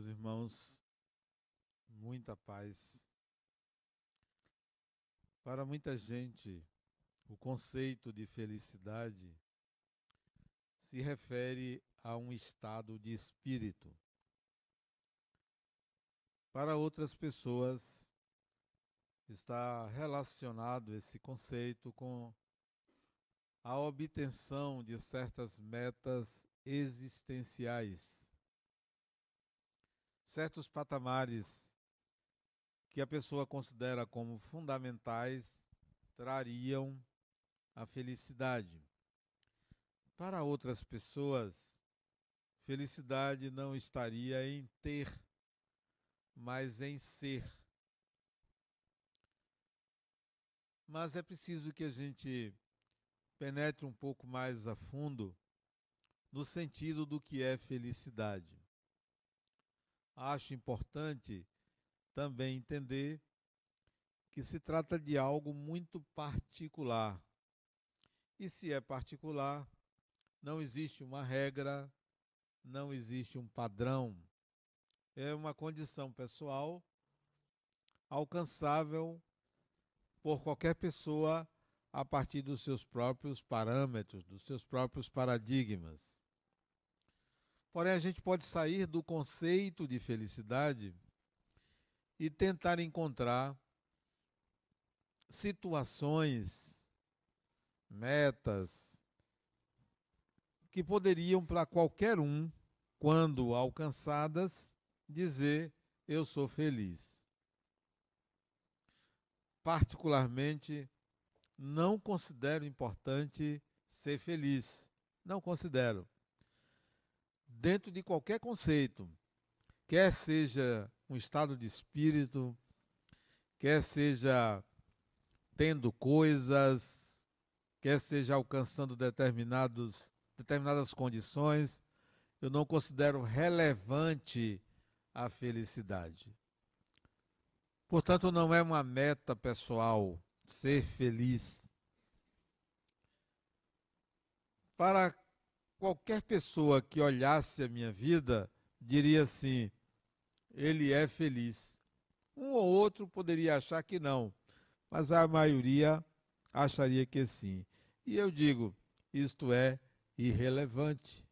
meus irmãos, muita paz. Para muita gente, o conceito de felicidade se refere a um estado de espírito. Para outras pessoas, está relacionado esse conceito com a obtenção de certas metas existenciais, certos patamares que a pessoa considera como fundamentais trariam a felicidade. Para outras pessoas, felicidade não estaria em ter, mas em ser. Mas é preciso que a gente penetre um pouco mais a fundo no sentido do que é felicidade. Acho importante também entender que se trata de algo muito particular. E se é particular, não existe uma regra, não existe um padrão. É uma condição pessoal alcançável por qualquer pessoa a partir dos seus próprios parâmetros, dos seus próprios paradigmas. Porém, a gente pode sair do conceito de felicidade e tentar encontrar situações, metas, que poderiam para qualquer um, quando alcançadas, dizer: Eu sou feliz. Particularmente, não considero importante ser feliz. Não considero. Dentro de qualquer conceito, quer seja um estado de espírito, quer seja tendo coisas, quer seja alcançando determinados, determinadas condições, eu não considero relevante a felicidade. Portanto, não é uma meta pessoal ser feliz. Para qualquer pessoa que olhasse a minha vida, diria assim: ele é feliz. Um ou outro poderia achar que não, mas a maioria acharia que sim. E eu digo: isto é irrelevante.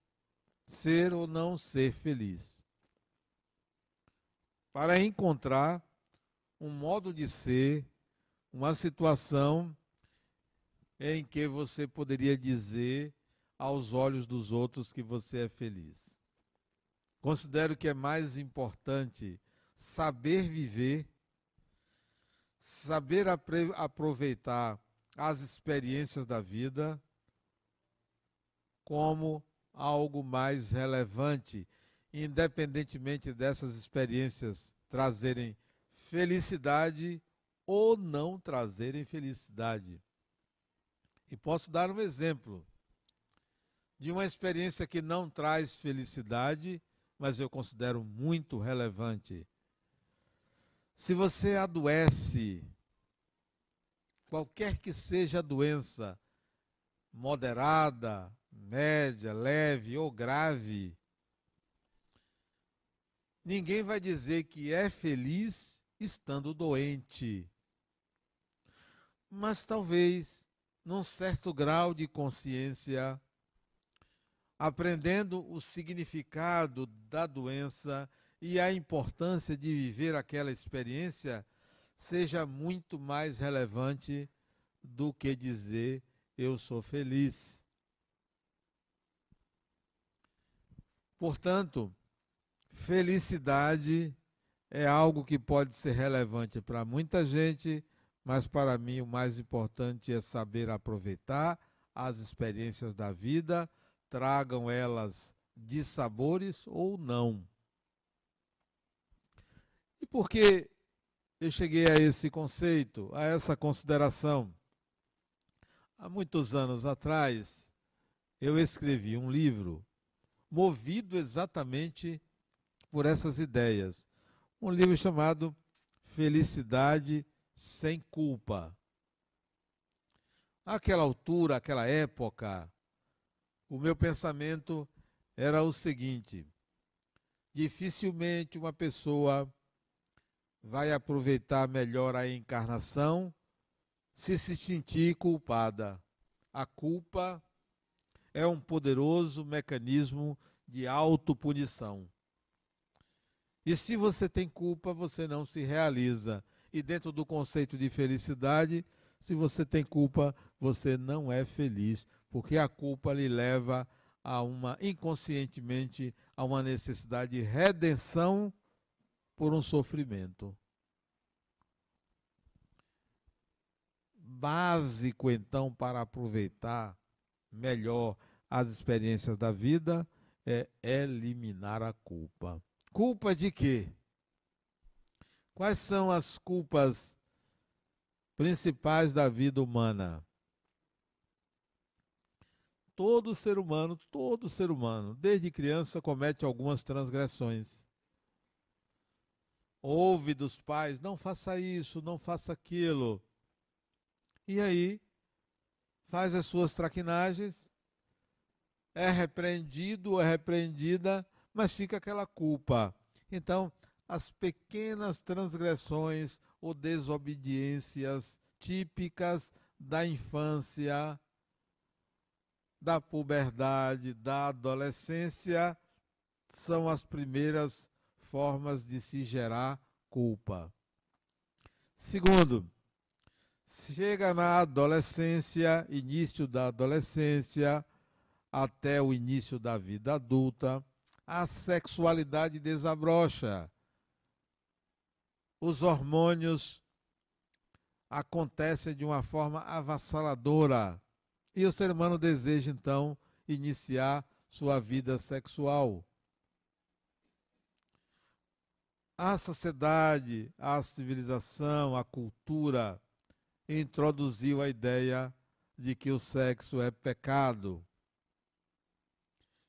Ser ou não ser feliz. Para encontrar um modo de ser uma situação em que você poderia dizer aos olhos dos outros que você é feliz. Considero que é mais importante saber viver, saber aproveitar as experiências da vida como algo mais relevante, independentemente dessas experiências trazerem felicidade ou não trazerem felicidade. E posso dar um exemplo de uma experiência que não traz felicidade, mas eu considero muito relevante. Se você adoece, qualquer que seja a doença, moderada, média, leve ou grave, ninguém vai dizer que é feliz estando doente mas talvez num certo grau de consciência, aprendendo o significado da doença e a importância de viver aquela experiência, seja muito mais relevante do que dizer eu sou feliz. Portanto, felicidade é algo que pode ser relevante para muita gente mas para mim o mais importante é saber aproveitar as experiências da vida, tragam elas de sabores ou não. E por que eu cheguei a esse conceito, a essa consideração? Há muitos anos atrás, eu escrevi um livro movido exatamente por essas ideias. Um livro chamado Felicidade sem culpa. Naquela altura, aquela época, o meu pensamento era o seguinte: Dificilmente uma pessoa vai aproveitar melhor a encarnação se se sentir culpada. A culpa é um poderoso mecanismo de autopunição. E se você tem culpa, você não se realiza. E dentro do conceito de felicidade, se você tem culpa, você não é feliz, porque a culpa lhe leva a uma inconscientemente a uma necessidade de redenção por um sofrimento. Básico então para aproveitar melhor as experiências da vida é eliminar a culpa. Culpa de quê? Quais são as culpas principais da vida humana? Todo ser humano, todo ser humano, desde criança, comete algumas transgressões. Ouve dos pais: não faça isso, não faça aquilo. E aí, faz as suas traquinagens, é repreendido é repreendida, mas fica aquela culpa. Então, as pequenas transgressões ou desobediências típicas da infância da puberdade, da adolescência, são as primeiras formas de se gerar culpa. Segundo, chega na adolescência, início da adolescência, até o início da vida adulta, a sexualidade desabrocha. Os hormônios acontecem de uma forma avassaladora e o ser humano deseja então iniciar sua vida sexual. A sociedade, a civilização, a cultura introduziu a ideia de que o sexo é pecado,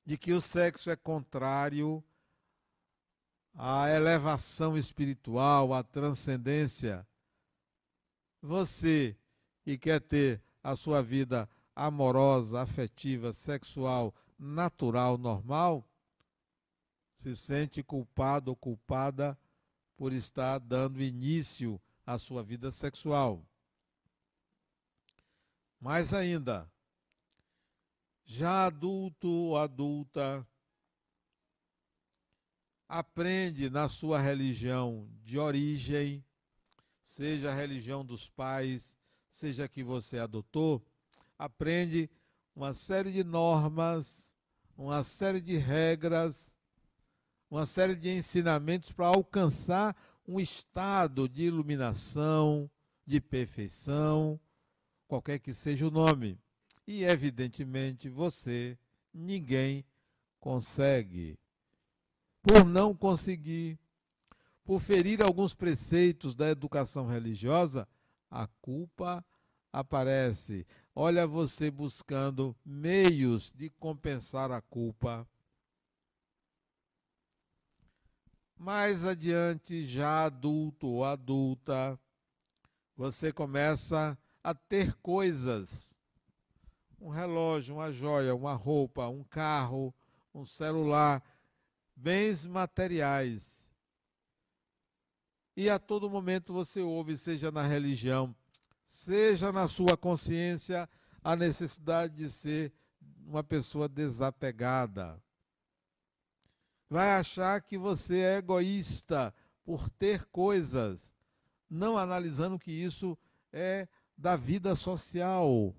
de que o sexo é contrário à elevação espiritual, à transcendência. Você que quer ter a sua vida amorosa, afetiva, sexual, natural, normal, se sente culpado ou culpada por estar dando início à sua vida sexual. Mais ainda, já adulto ou adulta, aprende na sua religião de origem, seja a religião dos pais, seja que você adotou, aprende uma série de normas, uma série de regras, uma série de ensinamentos para alcançar um estado de iluminação, de perfeição, qualquer que seja o nome. E, evidentemente, você, ninguém consegue. Por não conseguir, por ferir alguns preceitos da educação religiosa, a culpa aparece. Olha você buscando meios de compensar a culpa. Mais adiante, já adulto ou adulta, você começa a ter coisas. Um relógio, uma joia, uma roupa, um carro, um celular, bens materiais. E a todo momento você ouve, seja na religião, seja na sua consciência a necessidade de ser uma pessoa desapegada. Vai achar que você é egoísta por ter coisas, não analisando que isso é da vida social.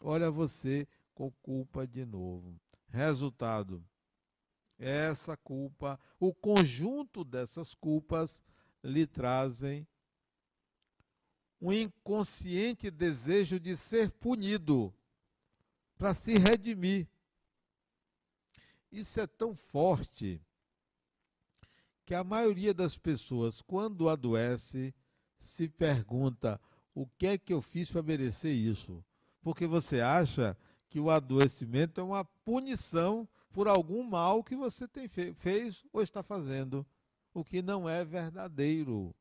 Olha você com culpa de novo. Resultado: essa culpa, o conjunto dessas culpas lhe trazem um inconsciente desejo de ser punido para se redimir. Isso é tão forte que a maioria das pessoas, quando adoece, se pergunta: o que é que eu fiz para merecer isso? Porque você acha que o adoecimento é uma punição por algum mal que você tem fe fez ou está fazendo, o que não é verdadeiro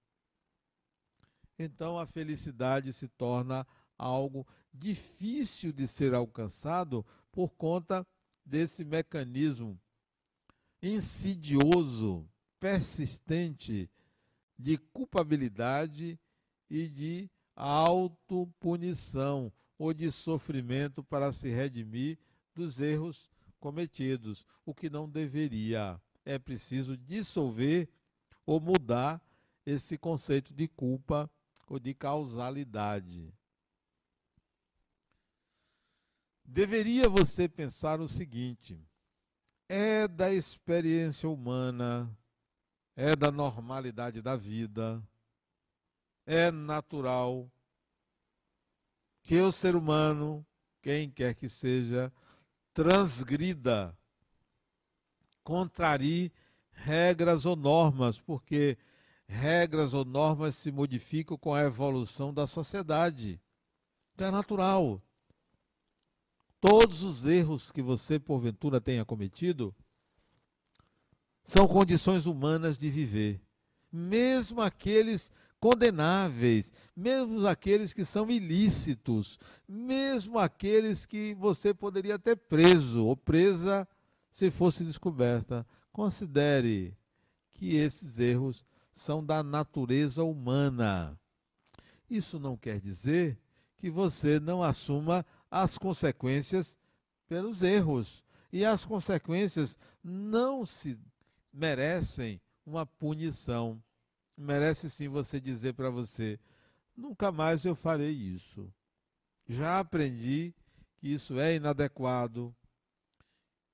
então a felicidade se torna algo difícil de ser alcançado por conta desse mecanismo insidioso, persistente de culpabilidade e de autopunição ou de sofrimento para se redimir dos erros cometidos, o que não deveria. É preciso dissolver ou mudar esse conceito de culpa ou de causalidade. Deveria você pensar o seguinte: é da experiência humana, é da normalidade da vida, é natural que o ser humano, quem quer que seja, transgrida, contrarie regras ou normas, porque regras ou normas se modificam com a evolução da sociedade. Então é natural. Todos os erros que você, porventura, tenha cometido são condições humanas de viver. Mesmo aqueles condenáveis, mesmo aqueles que são ilícitos, mesmo aqueles que você poderia ter preso ou presa se fosse descoberta. Considere que esses erros são da natureza humana. Isso não quer dizer que você não assuma as consequências pelos erros. E as consequências não se merecem uma punição. Merece sim você dizer para você: nunca mais eu farei isso. Já aprendi que isso é inadequado,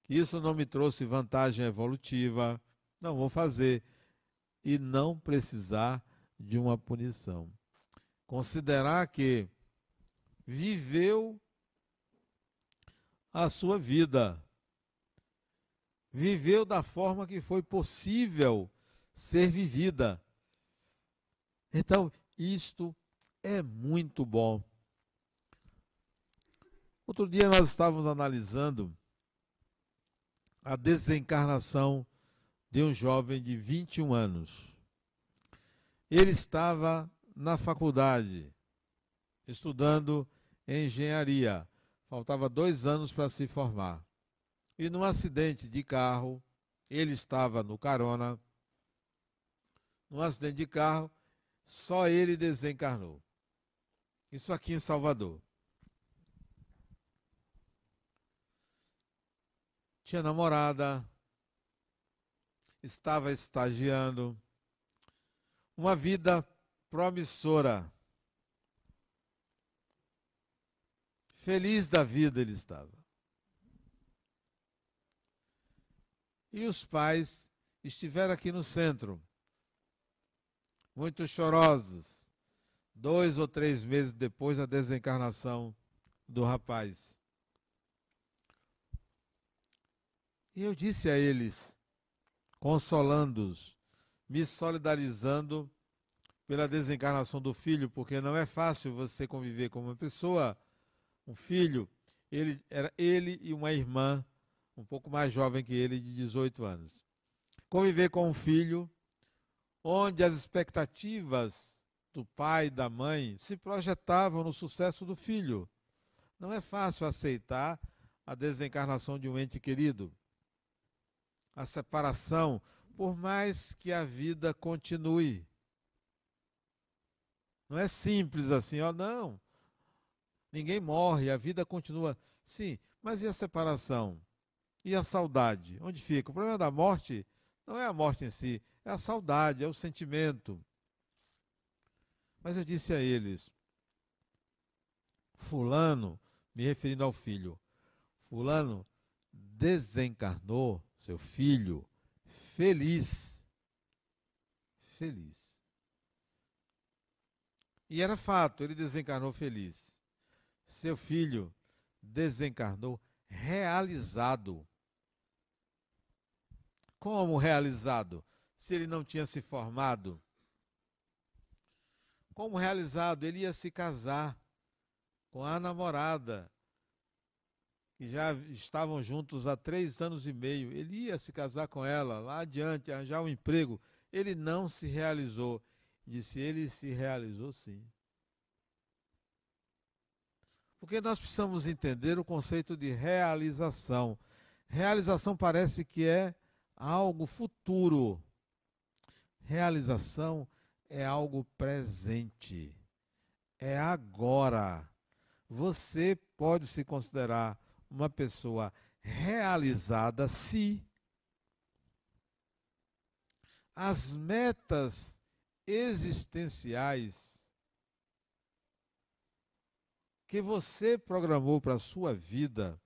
que isso não me trouxe vantagem evolutiva, não vou fazer. E não precisar de uma punição. Considerar que viveu a sua vida. Viveu da forma que foi possível ser vivida. Então, isto é muito bom. Outro dia nós estávamos analisando a desencarnação de um jovem de 21 anos. Ele estava na faculdade, estudando engenharia. Faltava dois anos para se formar. E num acidente de carro, ele estava no carona. Num acidente de carro, só ele desencarnou. Isso aqui em Salvador. Tinha namorada, estava estagiando, uma vida promissora. Feliz da vida ele estava. E os pais estiveram aqui no centro, muito chorosos, dois ou três meses depois da desencarnação do rapaz. E eu disse a eles, consolando-os, me solidarizando pela desencarnação do filho, porque não é fácil você conviver com uma pessoa um filho, ele era ele e uma irmã, um pouco mais jovem que ele, de 18 anos. Conviver com um filho onde as expectativas do pai e da mãe se projetavam no sucesso do filho. Não é fácil aceitar a desencarnação de um ente querido. A separação, por mais que a vida continue. Não é simples assim, ó, não. Ninguém morre, a vida continua. Sim, mas e a separação? E a saudade? Onde fica? O problema da morte não é a morte em si, é a saudade, é o sentimento. Mas eu disse a eles: Fulano, me referindo ao filho, Fulano desencarnou seu filho feliz. Feliz. E era fato, ele desencarnou feliz seu filho desencarnou realizado. Como realizado? Se ele não tinha se formado. Como realizado? Ele ia se casar com a namorada, que já estavam juntos há três anos e meio. Ele ia se casar com ela lá adiante, arranjar um emprego. Ele não se realizou. Disse: ele se realizou sim. Porque nós precisamos entender o conceito de realização. Realização parece que é algo futuro. Realização é algo presente. É agora. Você pode se considerar uma pessoa realizada se as metas existenciais que você programou para a sua vida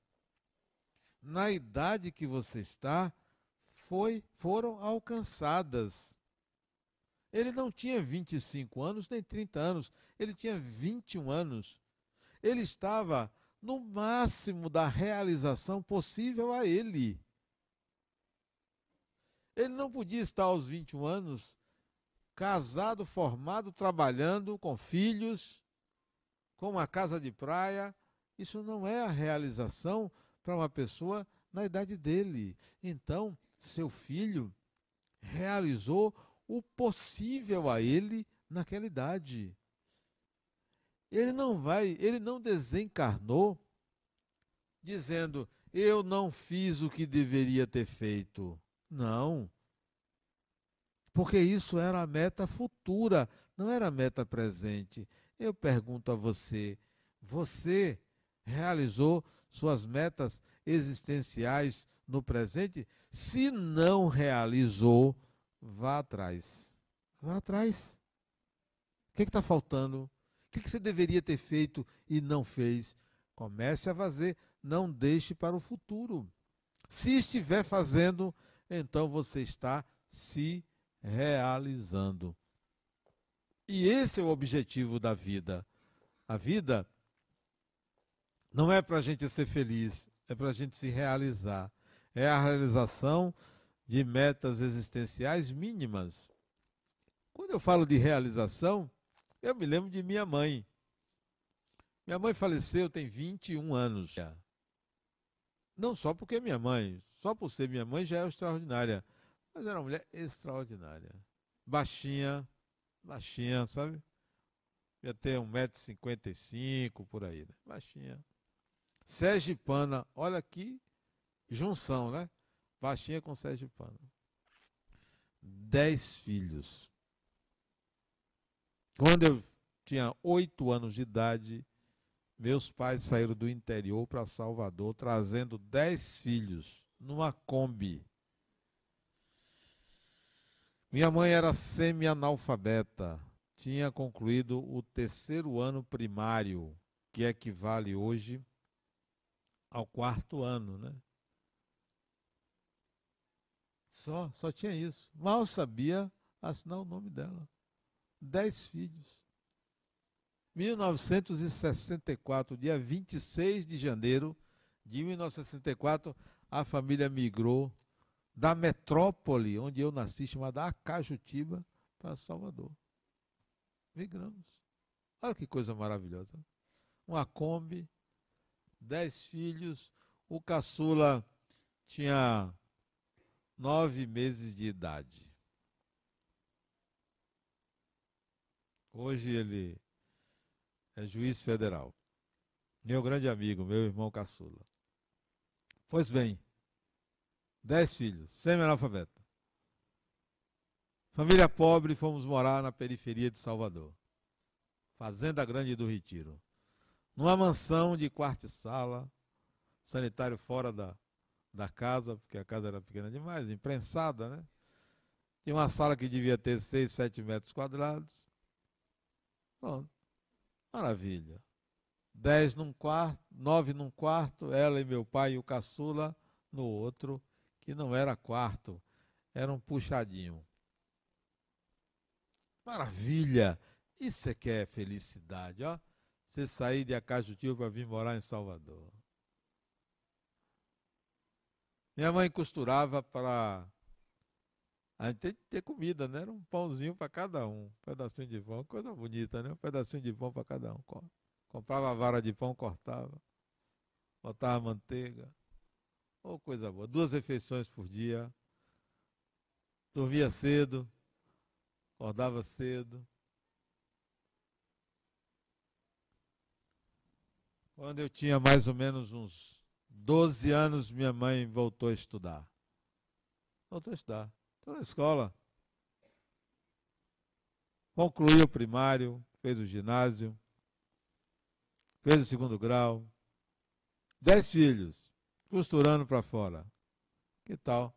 na idade que você está foi, foram alcançadas. Ele não tinha 25 anos nem 30 anos, ele tinha 21 anos. Ele estava no máximo da realização possível a ele. Ele não podia estar aos 21 anos casado, formado, trabalhando, com filhos, com uma casa de praia. Isso não é a realização para uma pessoa na idade dele. Então, seu filho realizou o possível a ele naquela idade. Ele não vai, ele não desencarnou dizendo: "Eu não fiz o que deveria ter feito". Não. Porque isso era a meta futura, não era a meta presente. Eu pergunto a você: você realizou suas metas existenciais no presente? Se não realizou, vá atrás. Vá atrás. O que está faltando? O que, você deveria ter feito e não fez? Comece a fazer, não deixe para o futuro. Se estiver fazendo, então você está se realizando. E esse é o objetivo da vida. A vida não é para a gente ser feliz, é para a gente se realizar. É a realização de metas existenciais mínimas. Quando eu falo de realização, eu me lembro de minha mãe. Minha mãe faleceu tem 21 anos. Não só porque minha mãe, só por ser minha mãe já é extraordinária. Mas era uma mulher extraordinária. Baixinha, baixinha, sabe? Ia ter 1,55m por aí, né? Baixinha. Sergipana, olha que junção, né? Baixinha com Sergipana. Dez filhos. Quando eu tinha oito anos de idade, meus pais saíram do interior para Salvador, trazendo dez filhos numa Kombi. Minha mãe era semi-analfabeta, tinha concluído o terceiro ano primário, que equivale hoje ao quarto ano, né? Só, só tinha isso. Mal sabia assinar o nome dela. Dez filhos. 1964, dia 26 de janeiro de 1964, a família migrou da metrópole onde eu nasci, chamada Acajutiba, para Salvador. Migramos. Olha que coisa maravilhosa. Uma Kombi, dez filhos. O caçula tinha nove meses de idade. Hoje ele é juiz federal. Meu grande amigo, meu irmão caçula. Pois bem, dez filhos, semi-analfabeto. Família pobre, fomos morar na periferia de Salvador. Fazenda Grande do Retiro numa mansão de quarto e sala, sanitário fora da, da casa, porque a casa era pequena demais, imprensada, né? Tinha uma sala que devia ter 6, 7 metros quadrados. Pronto. Maravilha. 10 num quarto, 9 num quarto, ela e meu pai e o caçula no outro, que não era quarto, era um puxadinho. Maravilha! Isso é que é felicidade, ó você sair de Acajutiba para vir morar em Salvador. Minha mãe costurava para a gente ter comida, né? Era um pãozinho para cada um, um pedacinho de pão, coisa bonita, né? Um pedacinho de pão para cada um. Comprava a vara de pão, cortava, botava manteiga. Oh, coisa boa. Duas refeições por dia. Dormia cedo, acordava cedo. Quando eu tinha mais ou menos uns 12 anos, minha mãe voltou a estudar. voltou a estudar. Na escola. Concluiu o primário, fez o ginásio, fez o segundo grau. Dez filhos, costurando para fora. Que tal?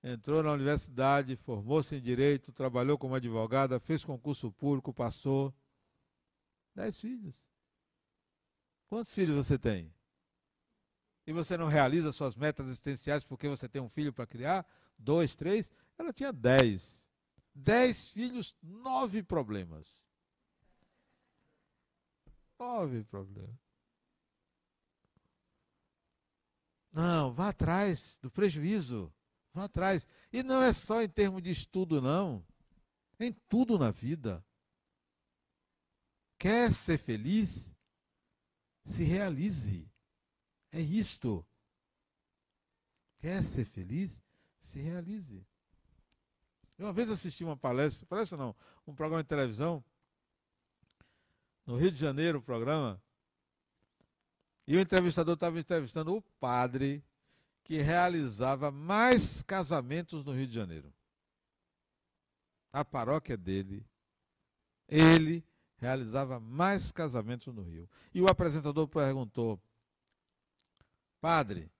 Entrou na universidade, formou-se em direito, trabalhou como advogada, fez concurso público, passou. Dez filhos. Quantos filhos você tem? E você não realiza suas metas existenciais porque você tem um filho para criar? Dois, três? Ela tinha dez. Dez filhos, nove problemas. Nove problemas. Não, vá atrás do prejuízo. Vá atrás. E não é só em termos de estudo, não. Em tudo na vida. Quer ser feliz? Se realize. É isto. Quer ser feliz? Se realize. Eu uma vez assisti uma palestra, palestra não, um programa de televisão, no Rio de Janeiro, o programa, e o entrevistador estava entrevistando o padre que realizava mais casamentos no Rio de Janeiro. A paróquia dele, ele realizava mais casamentos no Rio. E o apresentador perguntou: Padre,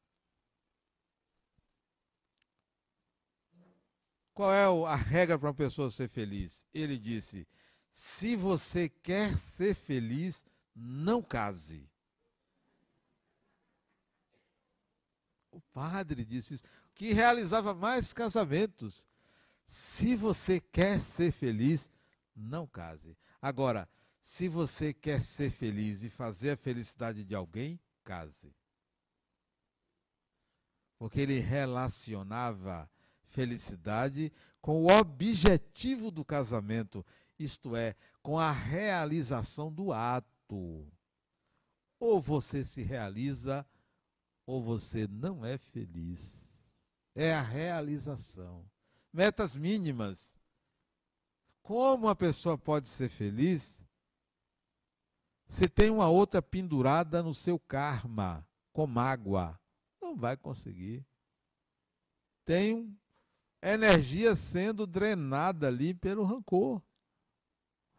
qual é a regra para uma pessoa ser feliz? Ele disse: se você quer ser feliz, não case. O padre disse isso, que realizava mais casamentos. Se você quer ser feliz, não case. Agora, se você quer ser feliz e fazer a felicidade de alguém, case. Porque ele relacionava felicidade com o objetivo do casamento, isto é, com a realização do ato. Ou você se realiza ou você não é feliz. É a realização. Metas mínimas. Como a pessoa pode ser feliz se tem uma outra pendurada no seu karma, com mágoa? Não vai conseguir. Tem energia sendo drenada ali pelo rancor.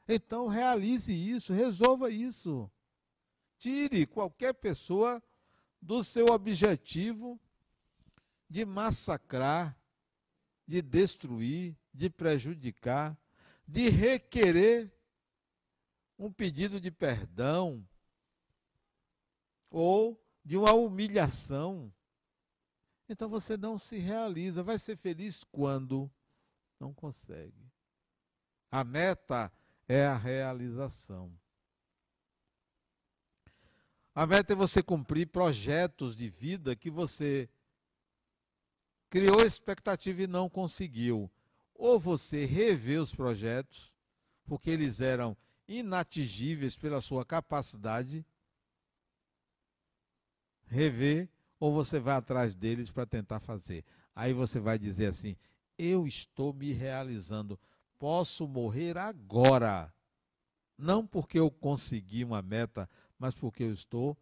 Então realize isso, resolva isso. Tire qualquer pessoa do seu objetivo de massacrar, de destruir, de prejudicar, de requerer um pedido de perdão ou de uma humilhação. Então você não se realiza. Vai ser feliz quando não consegue. A meta é a realização. A meta é você cumprir projetos de vida que você criou expectativa e não conseguiu. Ou você revê os projetos, porque eles eram inatingíveis pela sua capacidade, rever, ou você vai atrás deles para tentar fazer. Aí você vai dizer assim: eu estou me realizando, posso morrer agora. Não porque eu consegui uma meta, mas porque eu estou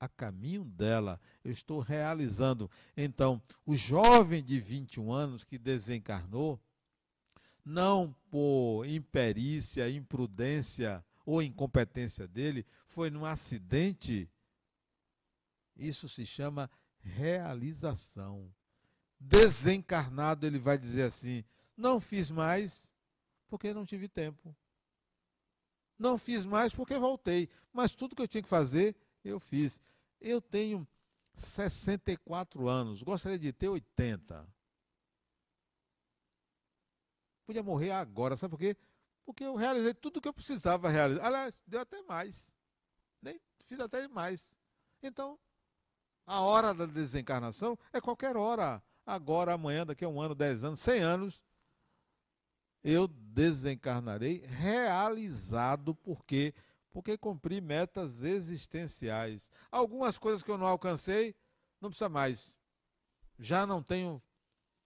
a caminho dela, eu estou realizando. Então, o jovem de 21 anos que desencarnou, não por imperícia, imprudência ou incompetência dele, foi num acidente. Isso se chama realização. Desencarnado, ele vai dizer assim: não fiz mais porque não tive tempo. Não fiz mais porque voltei. Mas tudo que eu tinha que fazer, eu fiz. Eu tenho 64 anos, gostaria de ter 80. Podia morrer agora, sabe por quê? Porque eu realizei tudo o que eu precisava realizar. Aliás, deu até mais. Nem fiz até mais. Então, a hora da desencarnação é qualquer hora. Agora, amanhã, daqui a um ano, dez anos, cem anos, eu desencarnarei realizado porque porque cumpri metas existenciais. Algumas coisas que eu não alcancei, não precisa mais. Já não tenho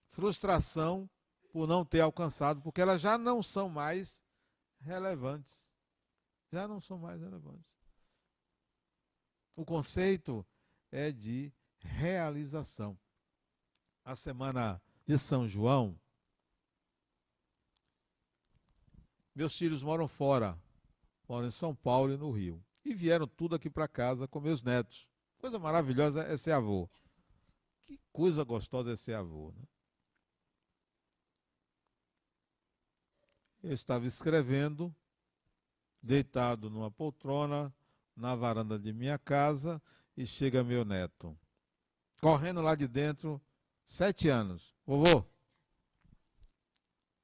frustração por não ter alcançado, porque elas já não são mais relevantes. Já não são mais relevantes. O conceito é de realização. A semana de São João, meus filhos moram fora, moram em São Paulo e no Rio. E vieram tudo aqui para casa com meus netos. Coisa maravilhosa é ser avô. Que coisa gostosa é ser avô. Né? Eu estava escrevendo, deitado numa poltrona, na varanda de minha casa, e chega meu neto, correndo lá de dentro, sete anos. Vovô,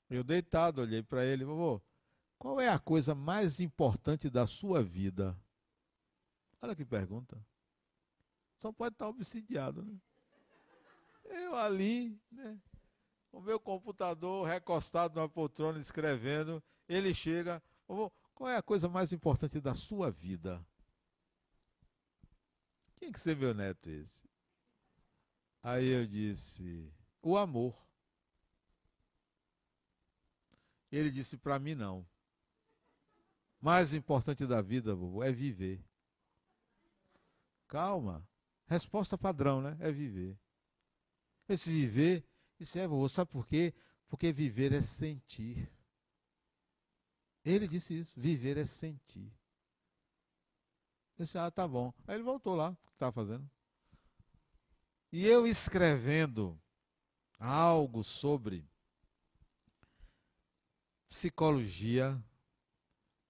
eu deitado, olhei para ele, vovô, qual é a coisa mais importante da sua vida? Olha que pergunta. Só pode estar obsidiado, né? Eu ali, né? O meu computador recostado na poltrona escrevendo, ele chega, vovô, qual é a coisa mais importante da sua vida? Quem que você meu neto esse? Aí eu disse, o amor. Ele disse para mim não. Mais importante da vida, vovô, é viver. Calma. Resposta padrão, né? É viver. Esse viver, isso é vovô. Sabe por quê? Porque viver é sentir. Ele disse isso. Viver é sentir. Eu disse, ah, tá bom. Aí ele voltou lá, o que estava fazendo. E eu escrevendo algo sobre psicologia,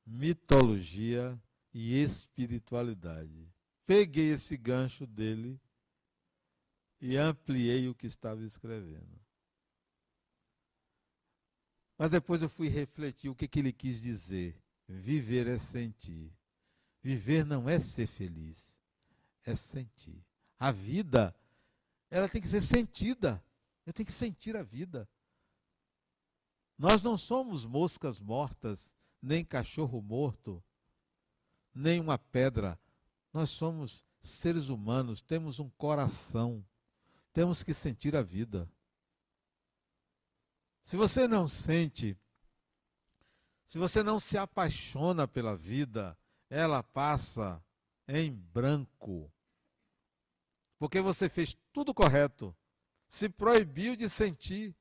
mitologia e espiritualidade. Peguei esse gancho dele e ampliei o que estava escrevendo. Mas depois eu fui refletir o que, que ele quis dizer. Viver é sentir. Viver não é ser feliz, é sentir. A vida, ela tem que ser sentida. Eu tenho que sentir a vida. Nós não somos moscas mortas, nem cachorro morto, nem uma pedra. Nós somos seres humanos, temos um coração. Temos que sentir a vida. Se você não sente, se você não se apaixona pela vida, ela passa em branco. Porque você fez tudo correto. Se proibiu de sentir.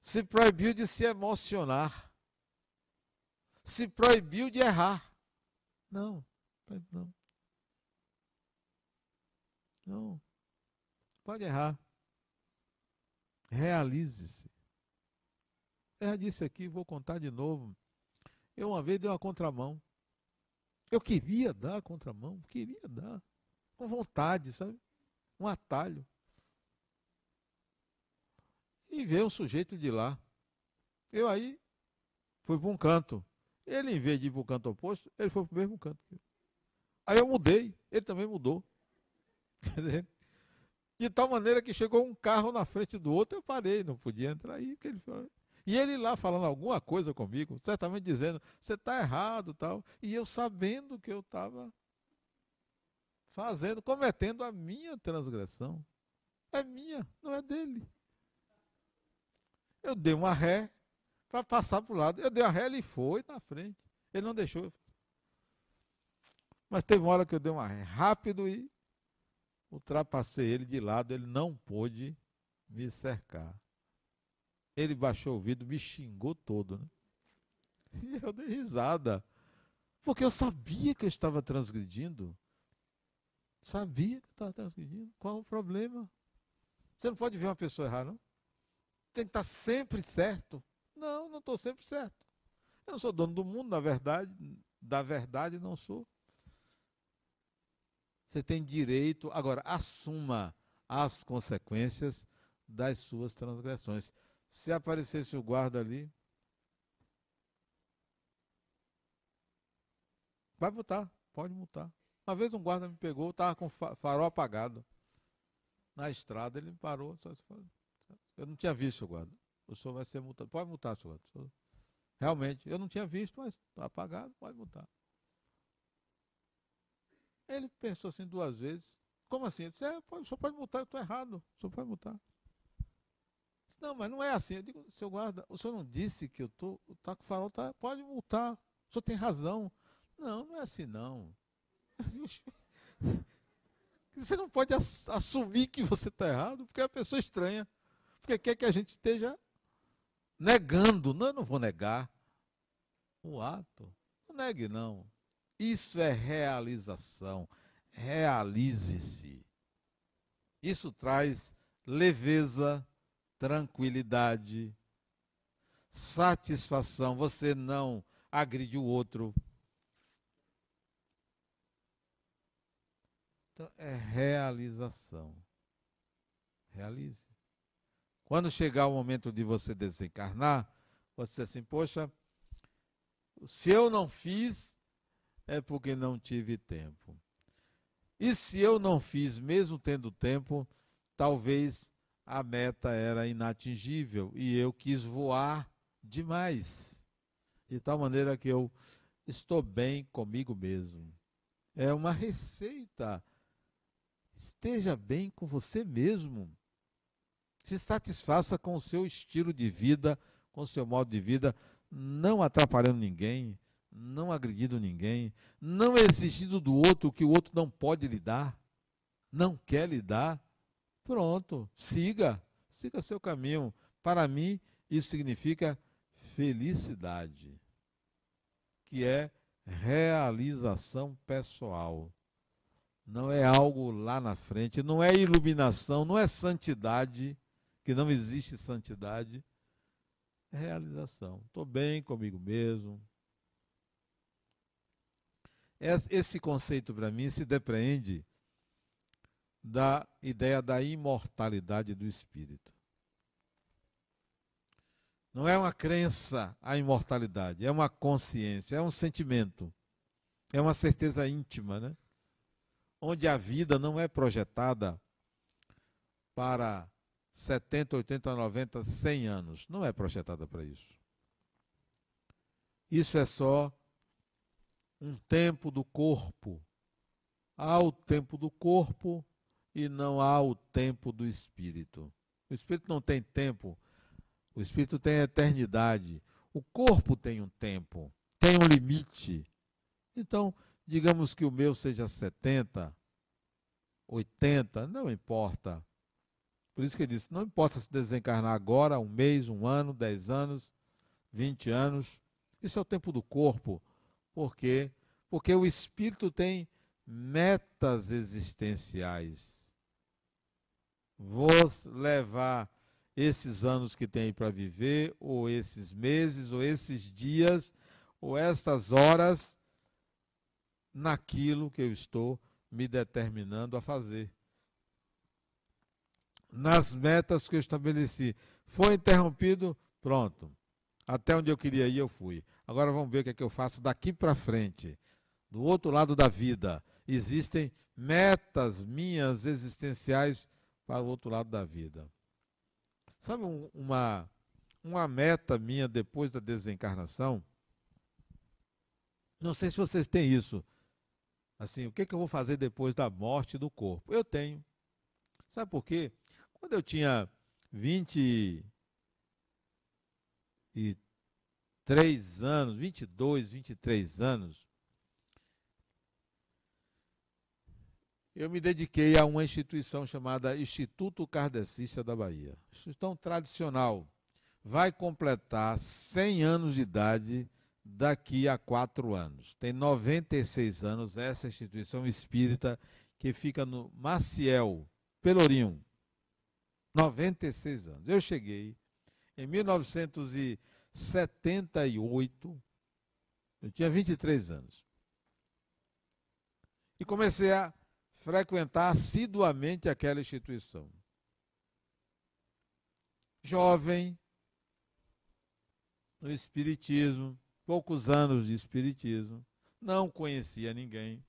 Se proibiu de se emocionar. Se proibiu de errar. Não, não. Não. Pode errar. Realize-se. Eu já disse aqui, vou contar de novo. Eu uma vez dei uma contramão. Eu queria dar a contramão, queria dar. Com vontade, sabe? Um atalho. E veio um sujeito de lá. Eu aí fui para um canto. Ele, em vez de ir para o canto oposto, ele foi para o mesmo canto. Aí eu mudei, ele também mudou. De tal maneira que chegou um carro na frente do outro, eu parei, não podia entrar aí, porque ele falou. E ele lá falando alguma coisa comigo, certamente dizendo, você está errado tal. E eu sabendo que eu estava fazendo, cometendo a minha transgressão. É minha, não é dele. Eu dei uma ré para passar para o lado. Eu dei a ré, ele foi na frente. Ele não deixou. Mas teve uma hora que eu dei uma ré rápido e ultrapassei ele de lado. Ele não pôde me cercar. Ele baixou o vidro, me xingou todo, né? E eu dei risada. Porque eu sabia que eu estava transgredindo. Sabia que eu estava transgredindo. Qual o problema? Você não pode ver uma pessoa errar, não? Tem que estar sempre certo. Não, não estou sempre certo. Eu não sou dono do mundo, na verdade. Da verdade, não sou. Você tem direito. Agora, assuma as consequências das suas transgressões. Se aparecesse o guarda ali, vai multar, pode multar. Uma vez um guarda me pegou, estava com farol apagado. Na estrada ele me parou. Eu não tinha visto o guarda. O senhor vai ser multado. Pode multar, senhor. Realmente, eu não tinha visto, mas está apagado, pode multar. Ele pensou assim duas vezes. Como assim? Ele disse, é, o senhor pode multar, eu estou errado. O senhor pode multar. Não, mas não é assim. Eu digo, seu guarda, o senhor não disse que eu tô, o farol, tá, pode multar. O senhor tem razão. Não, não é assim não. Você não pode assumir que você está errado, porque é a pessoa estranha. Porque quer que a gente esteja negando. Não, eu não vou negar o ato. Não negue, não. Isso é realização. Realize-se. Isso traz leveza, tranquilidade, satisfação. Você não agride o outro. Então, é realização. Realize. Quando chegar o momento de você desencarnar, você assim, poxa, se eu não fiz, é porque não tive tempo. E se eu não fiz, mesmo tendo tempo, talvez a meta era inatingível e eu quis voar demais. De tal maneira que eu estou bem comigo mesmo. É uma receita. Esteja bem com você mesmo. Se satisfaça com o seu estilo de vida, com o seu modo de vida, não atrapalhando ninguém, não agredindo ninguém, não exigindo do outro o que o outro não pode lhe dar, não quer lhe dar. Pronto, siga, siga seu caminho. Para mim, isso significa felicidade, que é realização pessoal. Não é algo lá na frente, não é iluminação, não é santidade, que não existe santidade. É realização. Estou bem comigo mesmo, esse conceito, para mim, se depreende da ideia da imortalidade do espírito. Não é uma crença a imortalidade, é uma consciência, é um sentimento, é uma certeza íntima, né? Onde a vida não é projetada para 70, 80, 90, 100 anos. Não é projetada para isso. Isso é só um tempo do corpo. Há o tempo do corpo e não há o tempo do espírito. O espírito não tem tempo, o espírito tem eternidade. O corpo tem um tempo, tem um limite. Então, digamos que o meu seja 70, 80, não importa. Por isso que ele disse: não importa se desencarnar agora, um mês, um ano, dez anos, vinte anos. Isso é o tempo do corpo. Por quê? Porque o espírito tem metas existenciais. Vou levar esses anos que tem para viver, ou esses meses, ou esses dias, ou estas horas, naquilo que eu estou me determinando a fazer. Nas metas que eu estabeleci. Foi interrompido, pronto. Até onde eu queria ir, eu fui. Agora vamos ver o que é que eu faço daqui para frente. Do outro lado da vida, existem metas minhas existenciais para o outro lado da vida. Sabe um, uma, uma meta minha depois da desencarnação? Não sei se vocês têm isso. Assim, o que, que eu vou fazer depois da morte do corpo? Eu tenho. Sabe por quê? Quando eu tinha 20 e 23 anos, 22, 23 anos, eu me dediquei a uma instituição chamada Instituto Kardecista da Bahia. Instituição tradicional. Vai completar 100 anos de idade daqui a quatro anos. Tem 96 anos essa instituição espírita que fica no Maciel, Pelourinho. 96 anos. Eu cheguei em 1900 78, eu tinha 23 anos. E comecei a frequentar assiduamente aquela instituição. Jovem, no Espiritismo, poucos anos de Espiritismo, não conhecia ninguém,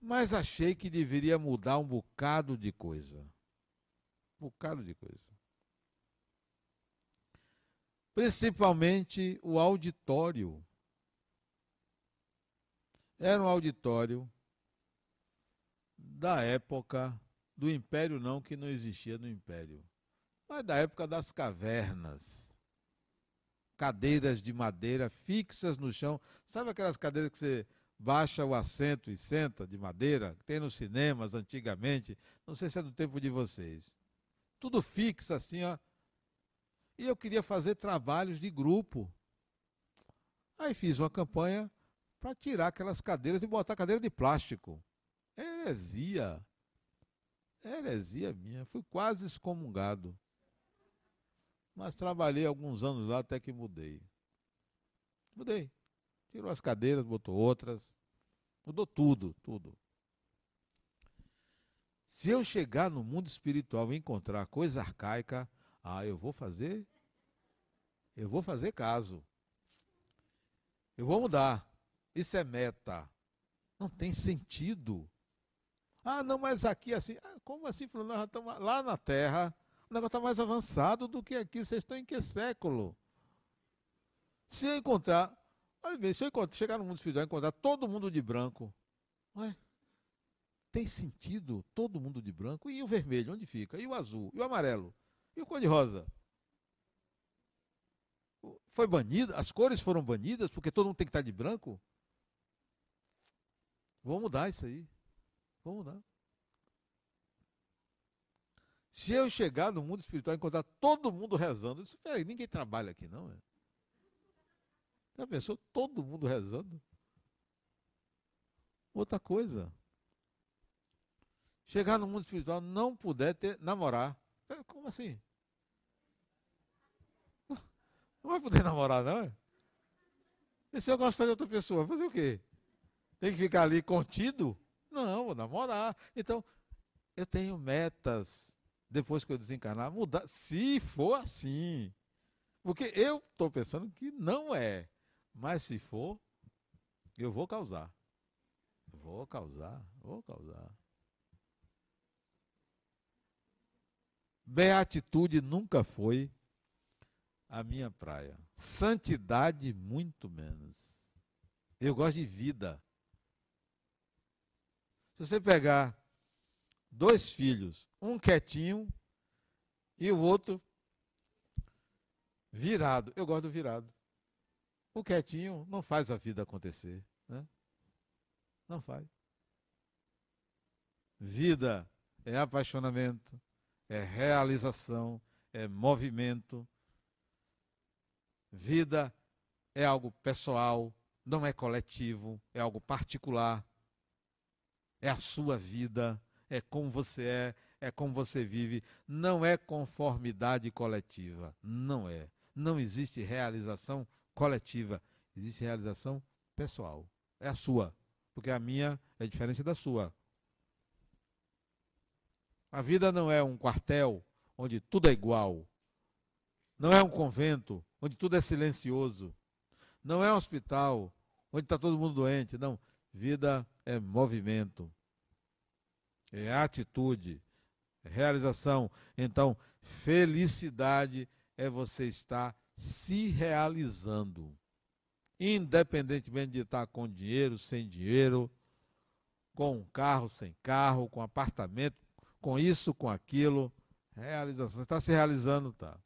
mas achei que deveria mudar um bocado de coisa. Um bocado de coisa principalmente o auditório. Era um auditório da época do Império, não que não existia no Império, mas da época das cavernas. Cadeiras de madeira fixas no chão. Sabe aquelas cadeiras que você baixa o assento e senta de madeira, que tem nos cinemas antigamente, não sei se é do tempo de vocês. Tudo fixo assim, ó. E eu queria fazer trabalhos de grupo. Aí fiz uma campanha para tirar aquelas cadeiras e botar cadeira de plástico. Heresia. Heresia minha. Fui quase excomungado. Mas trabalhei alguns anos lá até que mudei. Mudei. Tirou as cadeiras, botou outras. Mudou tudo, tudo. Se eu chegar no mundo espiritual e encontrar coisa arcaica, ah, eu vou fazer. Eu vou fazer caso. Eu vou mudar. Isso é meta. Não tem sentido. Ah, não, mas aqui assim. Ah, como assim? Nós já estamos lá na Terra. O negócio está mais avançado do que aqui. Vocês estão em que século? Se eu encontrar. Olha bem, se eu encontrar, chegar no mundo espiritual e encontrar todo mundo de branco. Ué, tem sentido todo mundo de branco? E o vermelho, onde fica? E o azul? E o amarelo? E o cor-de-rosa? Foi banido? As cores foram banidas porque todo mundo tem que estar de branco? Vamos mudar isso aí. Vamos mudar. Se eu chegar no mundo espiritual e encontrar todo mundo rezando, eu disse, peraí, ninguém trabalha aqui não, é? Já pensou todo mundo rezando? Outra coisa. Chegar no mundo espiritual não puder ter namorar. Como assim? Não vai poder namorar, não? É? E se eu gostar de outra pessoa, fazer o quê? Tem que ficar ali contido? Não, vou namorar. Então, eu tenho metas depois que eu desencarnar, mudar, se for assim. Porque eu estou pensando que não é. Mas se for, eu vou causar. Vou causar, vou causar. Beatitude nunca foi a minha praia. Santidade, muito menos. Eu gosto de vida. Se você pegar dois filhos, um quietinho e o outro virado, eu gosto do virado. O quietinho não faz a vida acontecer. Né? Não faz. Vida é apaixonamento, é realização, é movimento. Vida é algo pessoal, não é coletivo, é algo particular é a sua vida, é como você é, é como você vive. Não é conformidade coletiva. Não é. Não existe realização coletiva. Existe realização pessoal. É a sua. Porque a minha é diferente da sua. A vida não é um quartel onde tudo é igual. Não é um convento onde tudo é silencioso. Não é um hospital onde está todo mundo doente. Não. Vida é movimento, é atitude, é realização. Então, felicidade é você estar se realizando, independentemente de estar com dinheiro, sem dinheiro, com um carro, sem carro, com apartamento, com isso, com aquilo. Realização. Você está se realizando, tá?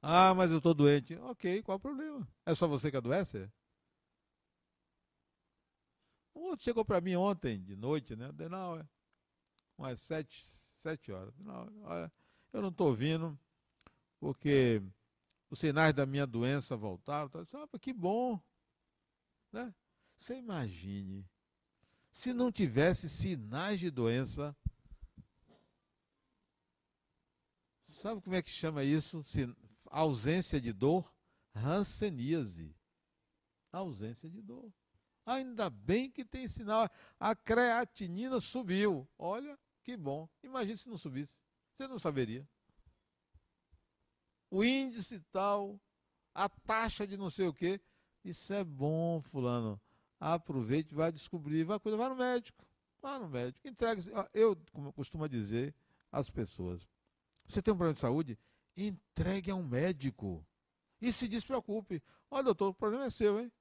Ah, mas eu estou doente. Ok, qual o problema? É só você que adoece? Outro chegou para mim ontem, de noite, né? Denal, é umas sete, sete horas. Olha, eu não estou ouvindo, porque os sinais da minha doença voltaram. Tá? Ah, que bom. Né? Você imagine, se não tivesse sinais de doença, sabe como é que chama isso? Ausência de dor? Hanseníase. Ausência de dor. Ainda bem que tem sinal. A creatinina subiu. Olha que bom. Imagine se não subisse. Você não saberia. O índice tal, a taxa de não sei o quê. Isso é bom, fulano. Aproveite, vai descobrir, vai cuidar, vai no médico. Vai no médico. Entregue. Eu costumo dizer às pessoas: você tem um problema de saúde? Entregue a um médico. E se despreocupe. Olha, doutor, o problema é seu, hein?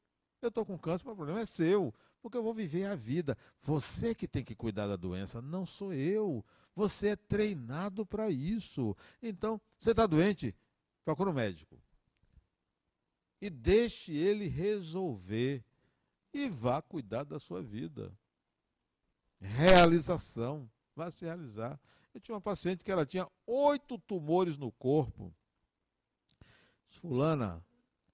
Eu estou com câncer, mas o problema é seu, porque eu vou viver a vida. Você que tem que cuidar da doença, não sou eu. Você é treinado para isso. Então, você está doente? Procura um médico. E deixe ele resolver. e vá cuidar da sua vida. Realização. Vá se realizar. Eu tinha uma paciente que ela tinha oito tumores no corpo. Fulana,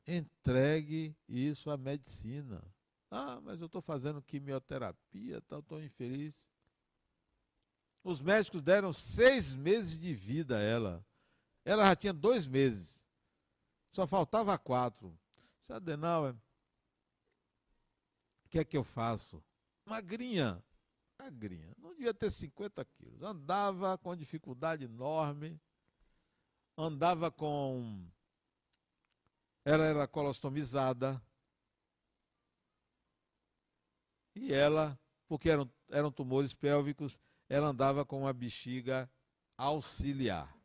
entregue isso à medicina. Ah, mas eu estou fazendo quimioterapia, estou infeliz. Os médicos deram seis meses de vida a ela. Ela já tinha dois meses. Só faltava quatro. Disse, Adenauer, o que é que eu faço? Magrinha. Magrinha. Não devia ter 50 quilos. Andava com dificuldade enorme. Andava com. Ela era colostomizada. E ela, porque eram, eram tumores pélvicos, ela andava com uma bexiga auxiliar.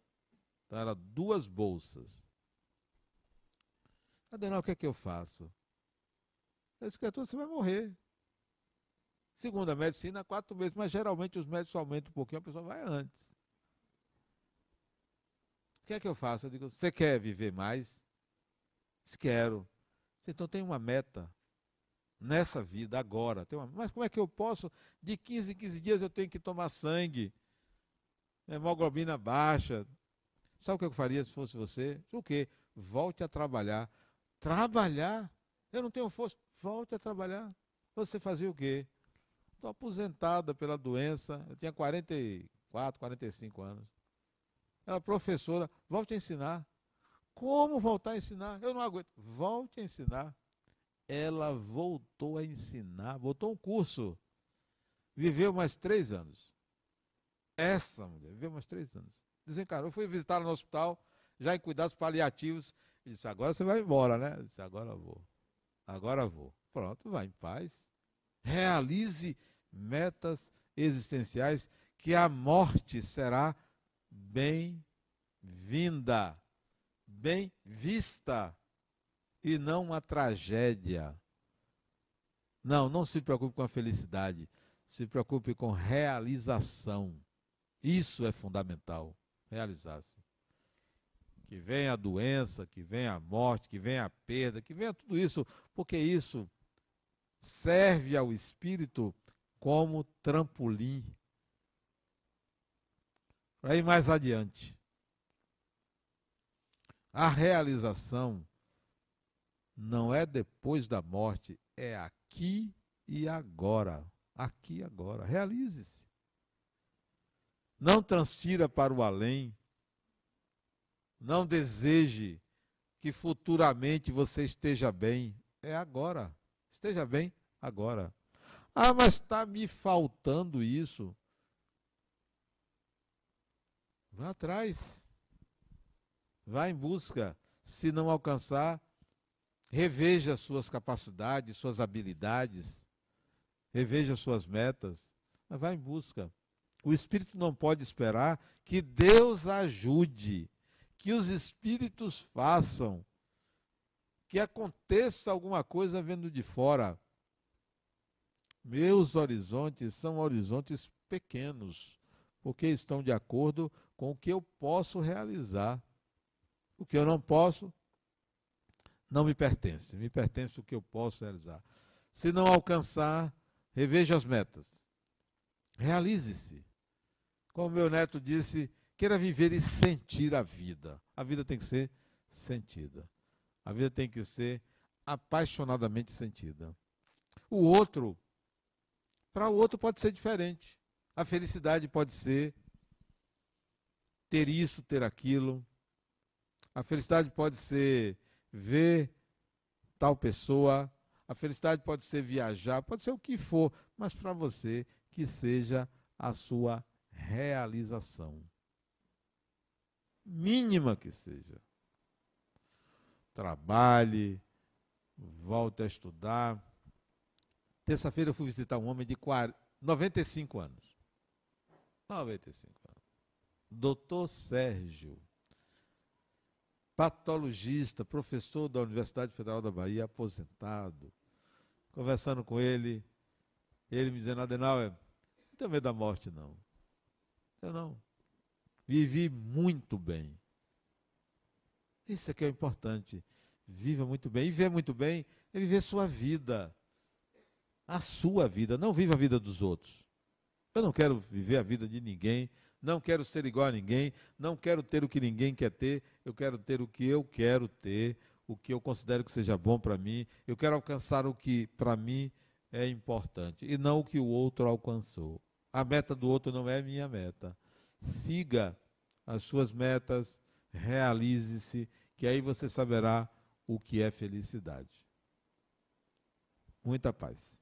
Então, eram duas bolsas. Adenal, o que é que eu faço? A escritura, você vai morrer. Segundo a medicina, quatro meses, mas geralmente os médicos aumentam um pouquinho, a pessoa vai antes. O que é que eu faço? Eu digo, você quer viver mais? Quero. Então tem uma meta nessa vida, agora. Uma, mas como é que eu posso? De 15 em 15 dias eu tenho que tomar sangue, hemoglobina baixa. Sabe o que eu faria se fosse você? O quê? Volte a trabalhar. Trabalhar? Eu não tenho força. Volte a trabalhar. Você fazia o quê? Estou aposentada pela doença. Eu tinha 44, 45 anos. Ela professora. Volte a ensinar. Como voltar a ensinar? Eu não aguento. Volte a ensinar ela voltou a ensinar, voltou um curso. Viveu mais três anos. Essa mulher viveu mais três anos. Desencarnou. Eu fui visitá-la no hospital, já em cuidados paliativos. E disse: Agora você vai embora, né? Eu disse: Agora vou. Agora vou. Pronto, vai em paz. Realize metas existenciais que a morte será bem-vinda, bem vista e não uma tragédia. Não, não se preocupe com a felicidade, se preocupe com realização. Isso é fundamental, realizar-se. Que venha a doença, que venha a morte, que venha a perda, que venha tudo isso, porque isso serve ao espírito como trampolim para ir mais adiante. A realização não é depois da morte, é aqui e agora. Aqui e agora. Realize-se. Não transfira para o além. Não deseje que futuramente você esteja bem. É agora. Esteja bem agora. Ah, mas está me faltando isso. Vá atrás. Vá em busca. Se não alcançar, Reveja suas capacidades, suas habilidades. Reveja suas metas. Mas vá em busca. O espírito não pode esperar que Deus ajude, que os espíritos façam, que aconteça alguma coisa vendo de fora. Meus horizontes são horizontes pequenos, porque estão de acordo com o que eu posso realizar. O que eu não posso, não me pertence, me pertence o que eu posso realizar. Se não alcançar, reveja as metas. Realize-se. Como meu neto disse, queira viver e sentir a vida. A vida tem que ser sentida. A vida tem que ser apaixonadamente sentida. O outro, para o outro pode ser diferente. A felicidade pode ser ter isso, ter aquilo. A felicidade pode ser ver tal pessoa. A felicidade pode ser viajar, pode ser o que for, mas para você que seja a sua realização. Mínima que seja. Trabalhe, volte a estudar. Terça-feira eu fui visitar um homem de 40, 95 anos. 95 anos. Doutor Sérgio patologista, professor da Universidade Federal da Bahia, aposentado. Conversando com ele, ele me dizendo, Adenauer, não tenho medo da morte, não. Eu não. Vivi muito bem. Isso é que é importante. Viva muito bem. E viver muito bem é viver sua vida. a sua vida, não viva a vida dos outros. Eu não quero viver a vida de ninguém, não quero ser igual a ninguém, não quero ter o que ninguém quer ter, eu quero ter o que eu quero ter, o que eu considero que seja bom para mim, eu quero alcançar o que para mim é importante e não o que o outro alcançou. A meta do outro não é minha meta. Siga as suas metas, realize-se, que aí você saberá o que é felicidade. Muita paz.